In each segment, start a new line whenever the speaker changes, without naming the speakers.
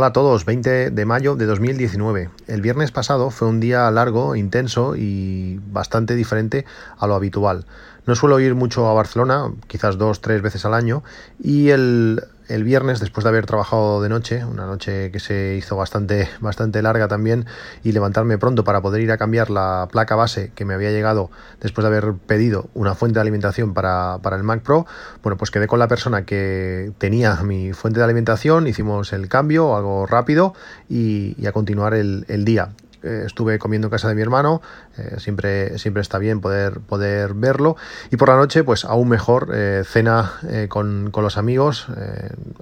Hola a todos, 20 de mayo de 2019. El viernes pasado fue un día largo, intenso y bastante diferente a lo habitual. No suelo ir mucho a Barcelona, quizás dos, tres veces al año, y el, viernes, después de haber trabajado de noche, una noche que se hizo bastante, bastante larga también, y levantarme pronto para poder ir a cambiar la placa base que me había llegado después de haber pedido una fuente de alimentación para, el Mac Pro, bueno, pues quedé con la persona que tenía mi fuente de alimentación, hicimos el cambio, algo rápido, y, a continuar el, el día. Eh, estuve comiendo en casa de mi hermano, eh, siempre, siempre está bien poder, poder verlo. Y por la noche, pues aún mejor, eh, cena con, los amigos,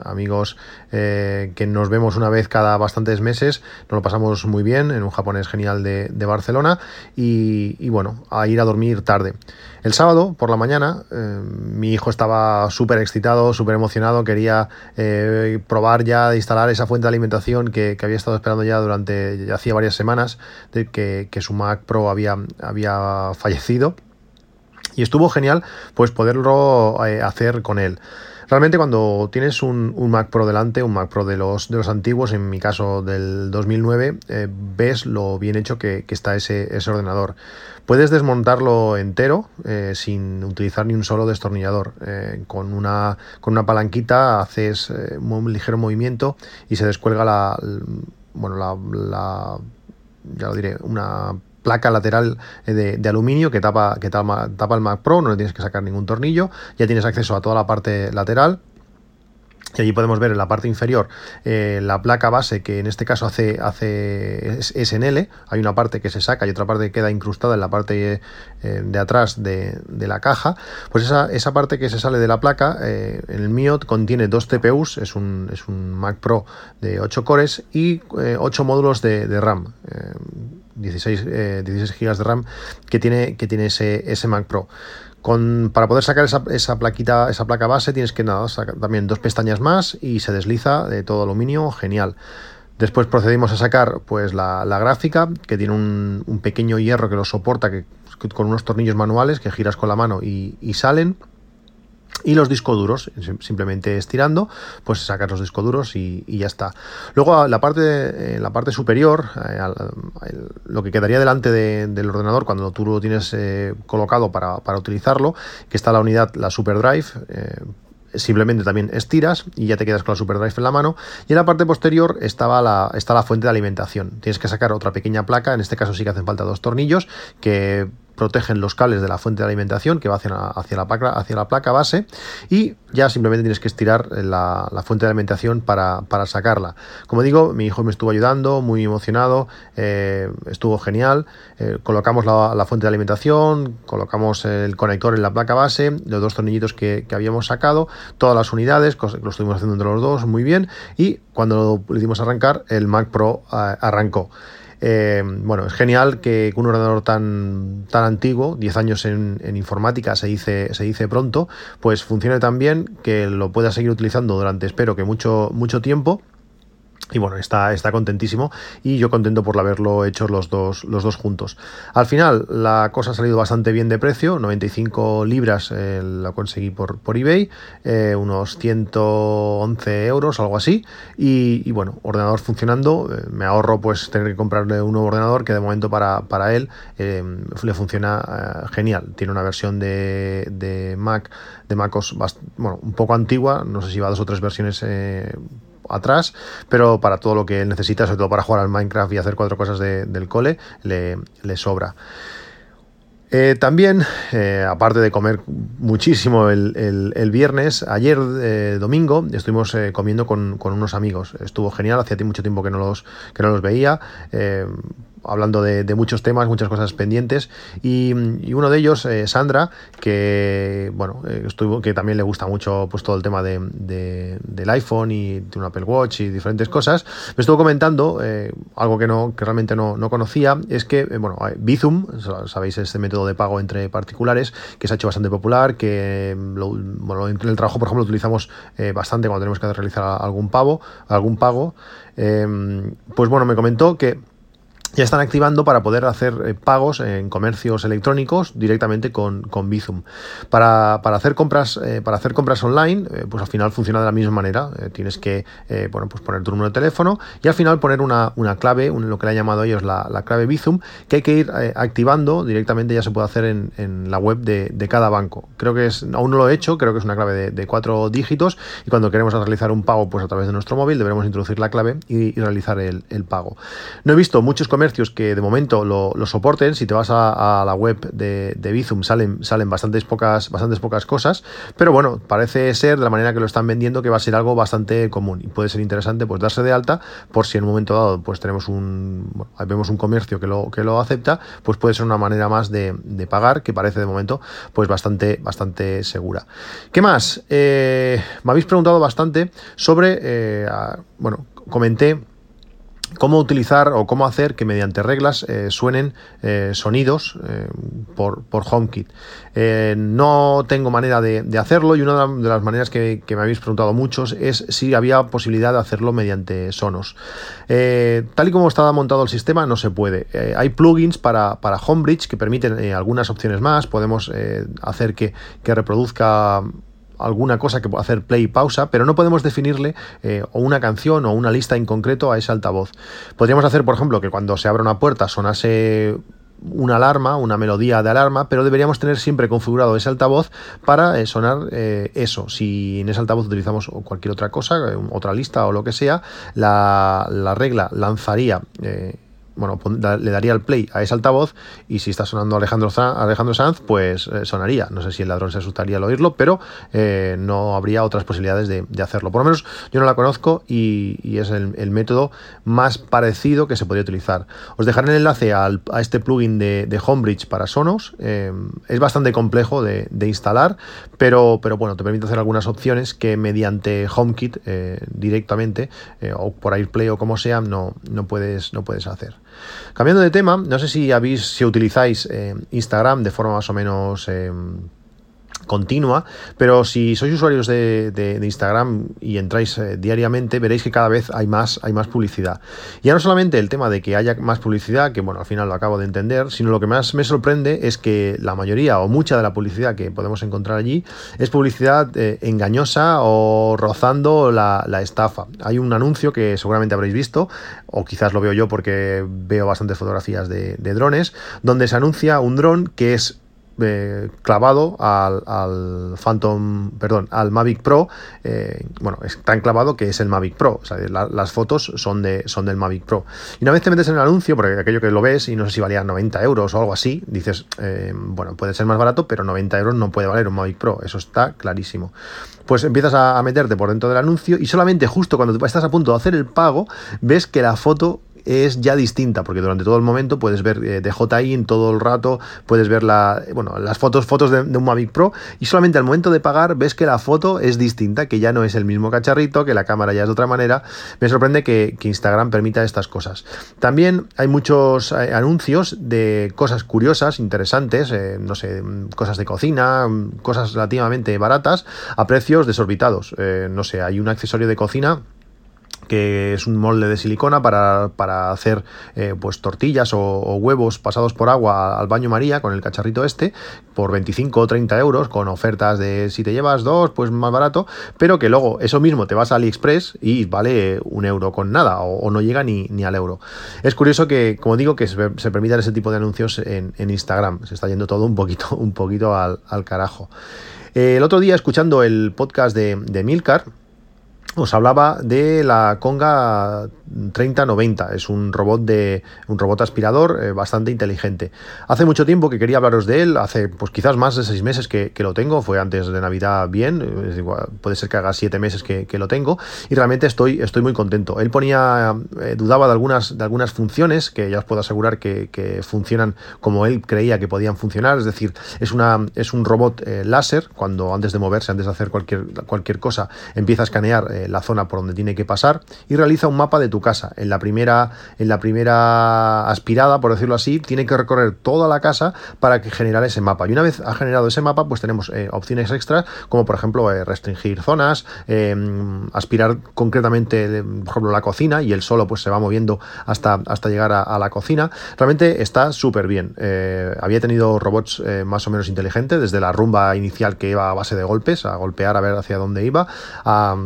amigos que nos vemos una vez cada bastantes meses, nos lo pasamos muy bien en un japonés genial de, Barcelona y, y, bueno, a ir a dormir tarde. El sábado por la mañana mi hijo estaba súper excitado, súper emocionado, quería probar ya de instalar esa fuente de alimentación que, había estado esperando ya durante, hacía varias semanas de que, su Mac Pro había, había fallecido y estuvo genial pues poderlo eh, hacer con él. Realmente cuando tienes un, Mac Pro delante, un Mac Pro de los, de los antiguos, en mi caso del 2009, eh, ves lo bien hecho que, está ese, ordenador. Puedes desmontarlo entero eh, sin utilizar ni un solo destornillador. con, una, con una palanquita haces un ligero movimiento y se descuelga la, bueno, la ya lo diré, una placa lateral eh, de, aluminio que tapa, que tapa, tapa, el Mac Pro, no le tienes que sacar ningún tornillo, ya tienes acceso a toda la parte lateral y allí podemos ver en la parte inferior eh, la placa base que en este caso hace, hace es, en L, hay una parte que se saca y otra parte que queda incrustada en la parte eh, de atrás de, la caja, pues esa, esa, parte que se sale de la placa, eh, el mío contiene dos TPUs, es un, es un Mac Pro de 8 cores y 8 módulos de, RAM. 16, 16 GB de RAM que tiene, que tiene ese, ese Mac Pro para poder sacar esa, plaquita, esa placa base, tienes que nada, sacar también dos pestañas más y se desliza de todo aluminio, genial. Después procedimos a sacar pues la, gráfica, que tiene un, pequeño hierro que lo soporta, que, con unos tornillos manuales que giras con la mano y salen. Y los discos duros, simplemente estirando, pues sacas los discos duros y, ya está. Luego la parte, la parte superior, eh, lo que quedaría delante del ordenador cuando tú lo tienes eh, colocado para, utilizarlo, que está la unidad, la SuperDrive, eh, simplemente también estiras y ya te quedas con la SuperDrive en la mano. Y en la parte posterior estaba la, está la fuente de alimentación. Tienes que sacar otra pequeña placa, en este caso sí que hacen falta dos tornillos, que protegen los cables de la fuente de alimentación que va hacia la, hacia la, placa, hacia la placa base y ya simplemente tienes que estirar la, fuente de alimentación para, sacarla. Como digo, mi hijo me estuvo ayudando, muy emocionado, eh, estuvo genial. Eh, colocamos la, fuente de alimentación, colocamos el conector en la placa base, los dos tornillitos que, habíamos sacado, todas las unidades, lo estuvimos haciendo entre los dos muy bien y cuando lo dimos a arrancar, el Mac Pro eh, arrancó. Eh, bueno, es genial que un ordenador tan, tan antiguo, 10 años en, informática se dice, se dice pronto, pues funcione tan bien que lo pueda seguir utilizando durante, espero que mucho, mucho tiempo y bueno, está, está contentísimo y yo contento por haberlo hecho los dos, los dos juntos. Al final la cosa ha salido bastante bien de precio, 95 libras eh, la conseguí por, por eBay, eh, unos 111 euros, algo así. Y, bueno, ordenador funcionando, eh, me ahorro pues tener que comprarle un nuevo ordenador que de momento para, para él le funciona genial. Tiene una versión de, de Mac, de MacOS bueno, un poco antigua, no sé si va dos o tres versiones atrás, pero para todo lo que él necesita, sobre todo para jugar al Minecraft y hacer cuatro cosas del cole, le, sobra. Eh, también, eh, aparte de comer muchísimo el, viernes, ayer eh, domingo estuvimos comiendo con, unos amigos. Estuvo genial, hacía mucho tiempo que no los, que no los veía hablando de, muchos temas, muchas cosas pendientes. Y, uno de ellos, eh, Sandra, que bueno, eh, estuvo, que también le gusta mucho pues, todo el tema de, del iPhone y de un Apple Watch y diferentes cosas, me estuvo comentando eh, algo que, no, que realmente no, no conocía, es que, bueno, Bizum, sabéis, este método de pago entre particulares, que se ha hecho bastante popular, que bueno, en el trabajo, por ejemplo, lo utilizamos bastante cuando tenemos que realizar algún pago, algún pago. pues bueno, me comentó que ya están activando para poder hacer eh, pagos en comercios electrónicos directamente con, con Bizum. Para, hacer compras, eh, para hacer compras online, eh, pues al final funciona de la misma manera. tienes que bueno, pues poner tu número de teléfono y al final poner una, clave, lo que le han llamado ellos la, clave Bizum, que hay que ir activando directamente, ya se puede hacer en, la web de, cada banco. Creo que es, aún no lo he hecho, creo que es una clave de, cuatro dígitos y cuando queremos realizar un pago pues a través de nuestro móvil deberemos introducir la clave y, realizar el, el, pago. No he visto muchos comercios que de momento lo, soporten. Si te vas a, la web de, de, Bizum salen, salen bastantes, pocas, bastantes pocas cosas, pero bueno, parece ser de la manera que lo están vendiendo que va a ser algo bastante común y puede ser interesante pues darse de alta por si en un momento dado pues tenemos un, vemos un comercio que lo, que lo acepta, pues puede ser una manera más de, pagar que parece de momento pues bastante, bastante segura. ¿Qué más? Eh, me habéis preguntado bastante sobre, eh, bueno, comenté cómo utilizar o cómo hacer que mediante reglas eh, suenen eh, sonidos eh, por, por, HomeKit. no tengo manera de, hacerlo y una de las maneras que, me habéis preguntado muchos es si había posibilidad de hacerlo mediante Sonos. tal y como está montado el sistema no se puede. hay plugins para, para Homebridge que permiten algunas opciones más. Podemos hacer que, que reproduzca alguna cosa que pueda hacer play y pausa, pero no podemos definirle eh, o una canción o una lista en concreto a ese altavoz. Podríamos hacer, por ejemplo, que cuando se abra una puerta sonase una alarma, una melodía de alarma, pero deberíamos tener siempre configurado ese altavoz para eh, sonar eh, eso. Si en ese altavoz utilizamos cualquier otra cosa, otra lista o lo que sea, la, la regla lanzaría bueno, le daría el play a ese altavoz y si está sonando Alejandro, Alejandro Sanz, pues eh, sonaría. No sé si el ladrón se asustaría al oírlo, pero eh, no habría otras posibilidades de, hacerlo. Por lo menos yo no la conozco y, es el, método más parecido que se podría utilizar. Os dejaré el enlace a este plugin de, Homebridge para Sonos. Eh, es bastante complejo de, instalar, pero, pero bueno, te permite hacer algunas opciones que mediante HomeKit directamente o por AirPlay o como sea, no, no, puedes, no puedes hacer. Cambiando de tema, no sé si habéis, si utilizáis eh, Instagram de forma más o menos eh, continua, pero si sois usuarios de, Instagram y entráis eh, diariamente, veréis que cada vez hay más, hay más publicidad. Ya no solamente el tema de que haya más publicidad, que bueno, al final lo acabo de entender, sino lo que más me sorprende es que la mayoría o mucha de la publicidad que podemos encontrar allí es publicidad eh, engañosa o rozando la, estafa. Hay un anuncio que seguramente habréis visto, o quizás lo veo yo porque veo bastantes fotografías de, de drones, donde se anuncia un dron que es eh, clavado al, Phantom, perdón, al Mavic Pro. Eh, bueno, es tan clavado que es el Mavic Pro. O sea, las fotos son, de, son del Mavic Pro. Y una vez te metes en el anuncio, porque aquello que lo ves y no sé si valía 90 euros o algo así, dices, eh, bueno, puede ser más barato, pero 90 euros no puede valer un Mavic Pro. Eso está clarísimo pues empiezas a, meterte por dentro del anuncio y solamente justo cuando estás a punto de hacer el pago, ves que la foto es ya distinta, porque durante todo el momento puedes ver eh, DJI en todo el rato, puedes ver la, bueno, las fotos, fotos de, un Mavic Pro, y solamente al momento de pagar ves que la foto es distinta, que ya no es el mismo cacharrito, que la cámara ya es de otra manera. Me sorprende que, Instagram permita estas cosas. También hay muchos eh, anuncios de cosas curiosas, interesantes, eh, no sé, cosas de cocina, cosas relativamente baratas, a precios desorbitados. no sé, hay un accesorio de cocina que es un molde de silicona para, hacer eh, pues tortillas o, huevos pasados por agua al baño María con el cacharrito este por 25 o 30 euros con ofertas de si te llevas dos pues más barato pero que luego eso mismo te vas a AliExpress y vale un euro con nada o, no llega ni, ni, al euro. Es curioso que como digo que se, se permitan ese tipo de anuncios en, Instagram. Se está yendo todo un poquito, un poquito al, carajo. Eh, el otro día escuchando el podcast de, de Milcar os hablaba de la conga 3090. Es un robot de un robot aspirador eh, bastante inteligente. Hace mucho tiempo que quería hablaros de él, hace pues quizás más de seis meses que, lo tengo, fue antes de Navidad bien, puede ser que haga siete meses que, lo tengo y realmente estoy, estoy muy contento. Él ponía, eh, dudaba de algunas, de algunas funciones que ya os puedo asegurar que, funcionan como él creía que podían funcionar, es decir, es, una, es un robot eh, láser, cuando antes de moverse, antes de hacer cualquier, cualquier cosa, empieza a escanear la zona por donde tiene que pasar y realiza un mapa de tu casa. En la primera, en la primera aspirada, por decirlo así, tiene que recorrer toda la casa para que generar ese mapa. Y una vez ha generado ese mapa, pues tenemos eh, opciones extras, como por ejemplo eh, restringir zonas, em, aspirar concretamente, por ejemplo, la cocina, y él solo pues se va moviendo hasta, hasta llegar a, la cocina. Realmente está súper bien. Eh, había tenido robots más o menos inteligentes, desde la rumba inicial que iba a base de golpes, a golpear a ver hacia dónde iba, a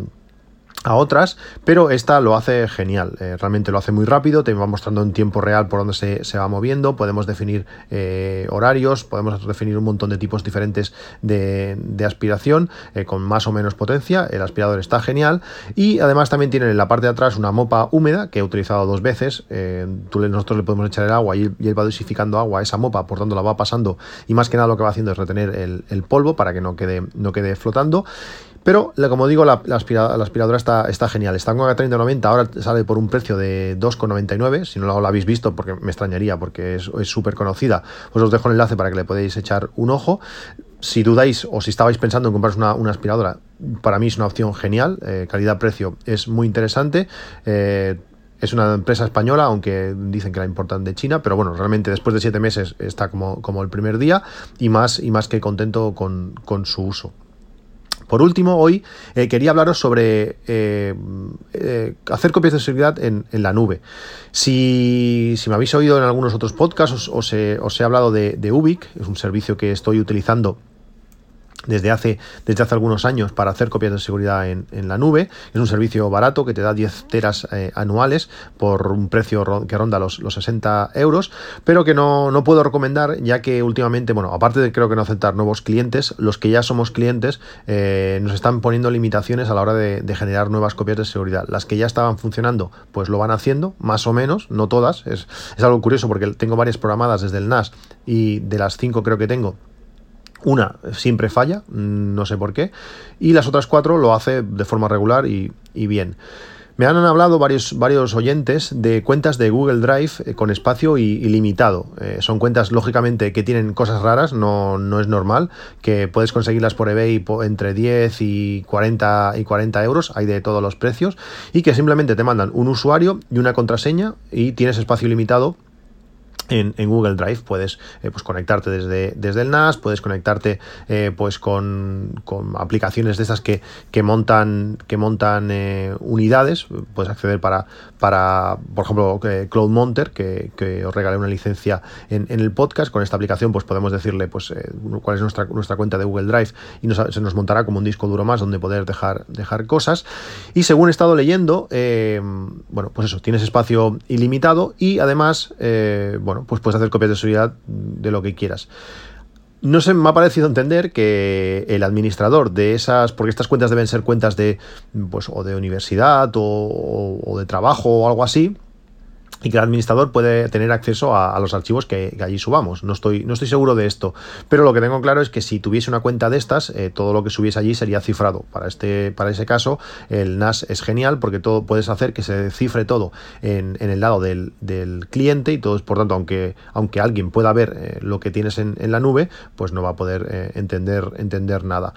a otras, pero esta lo hace genial, eh, realmente lo hace muy rápido, te va mostrando en tiempo real por dónde se, va moviendo, podemos definir eh, horarios, podemos definir un montón de tipos diferentes de, aspiración eh, con más o menos potencia, el aspirador está genial y además también tiene en la parte de atrás una mopa húmeda que he utilizado dos veces, tú, nosotros le podemos echar el agua y, él va dosificando agua a esa mopa, por tanto la va pasando y más que nada lo que va haciendo es retener el, el polvo para que no quede, no quede flotando pero, como digo, la, aspiradora, está, está, genial. Está con 3090, ahora sale por un precio de 2,99. Si no lo, habéis visto, porque me extrañaría, porque es súper conocida, pues os dejo el enlace para que le podáis echar un ojo. Si dudáis o si estabais pensando en compraros una, aspiradora, para mí es una opción genial. Eh, calidad-precio es muy interesante. Eh, es una empresa española, aunque dicen que la importan de China, pero bueno, realmente después de siete meses está como, el primer día y más, y más que contento con, con su uso. Por último, hoy eh, quería hablaros sobre eh, eh, hacer copias de seguridad en, la nube. Si, me habéis oído en algunos otros podcasts, os, he, hablado de, de Ubic, es un servicio que estoy utilizando desde hace, desde hace algunos años para hacer copias de seguridad en, la nube. Es un servicio barato que te da 10 teras eh, anuales por un precio que ronda los, los 60 euros, pero que no, puedo recomendar ya que últimamente, bueno, aparte de creo que no aceptar nuevos clientes, los que ya somos clientes eh, nos están poniendo limitaciones a la hora de, generar nuevas copias de seguridad. Las que ya estaban funcionando, pues lo van haciendo, más o menos, no todas. Es, es algo curioso porque tengo varias programadas desde el NAS y de las 5 creo que tengo, una siempre falla, no sé por qué, y las otras cuatro lo hace de forma regular y, bien. Me han hablado varios, varios oyentes de cuentas de Google Drive eh, con espacio ilimitado. Eh, son cuentas, lógicamente, que tienen cosas raras, no, no, es normal, que puedes conseguirlas por eBay entre 10 y 40, y 40 euros, hay de todos los precios, y que simplemente te mandan un usuario y una contraseña y tienes espacio ilimitado en, Google Drive puedes eh, pues conectarte desde, desde el NAS, puedes conectarte eh, pues con, aplicaciones de estas que, que montan, que montan eh, unidades, puedes acceder para, para por ejemplo, Cloud Monter, que, os regalé una licencia en, el podcast, con esta aplicación pues podemos decirle pues cuál es nuestra, nuestra cuenta de Google Drive y se nos montará como un disco duro más donde poder dejar, dejar cosas. Y según he estado leyendo, bueno, pues eso, tienes espacio ilimitado y además, bueno, pues puedes hacer copias de seguridad de lo que quieras. No sé, me ha parecido entender que el administrador de esas, porque estas cuentas deben ser cuentas de, pues, o de universidad o de trabajo o algo así, y que el administrador puede tener acceso a, los archivos que, allí subamos. No estoy, no estoy seguro de esto, pero lo que tengo claro es que si tuviese una cuenta de estas, eh, todo lo que subiese allí sería cifrado. Para, este, para ese caso, el NAS es genial porque todo puedes hacer que se cifre todo en, el lado del, cliente y todo, por tanto, aunque, aunque alguien pueda ver eh, lo que tienes en, la nube, pues no va a poder eh, entender, entender nada.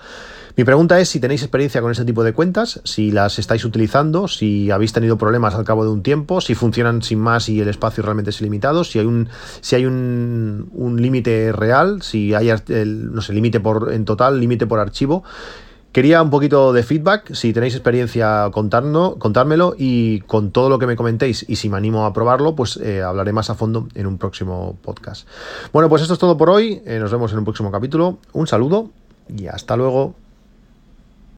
Mi pregunta es si tenéis experiencia con este tipo de cuentas, si las estáis utilizando, si habéis tenido problemas al cabo de un tiempo, si funcionan sin más y el espacio realmente es ilimitado, si hay un, si hay un, límite real, si hay el, no sé, límite por en total, límite por archivo. Quería un poquito de feedback, si tenéis experiencia contarnos, contármelo y con todo lo que me comentéis y si me animo a probarlo, pues eh, hablaré más a fondo en un próximo podcast. Bueno, pues esto es todo por hoy, eh, nos vemos en un próximo capítulo, un saludo y hasta luego.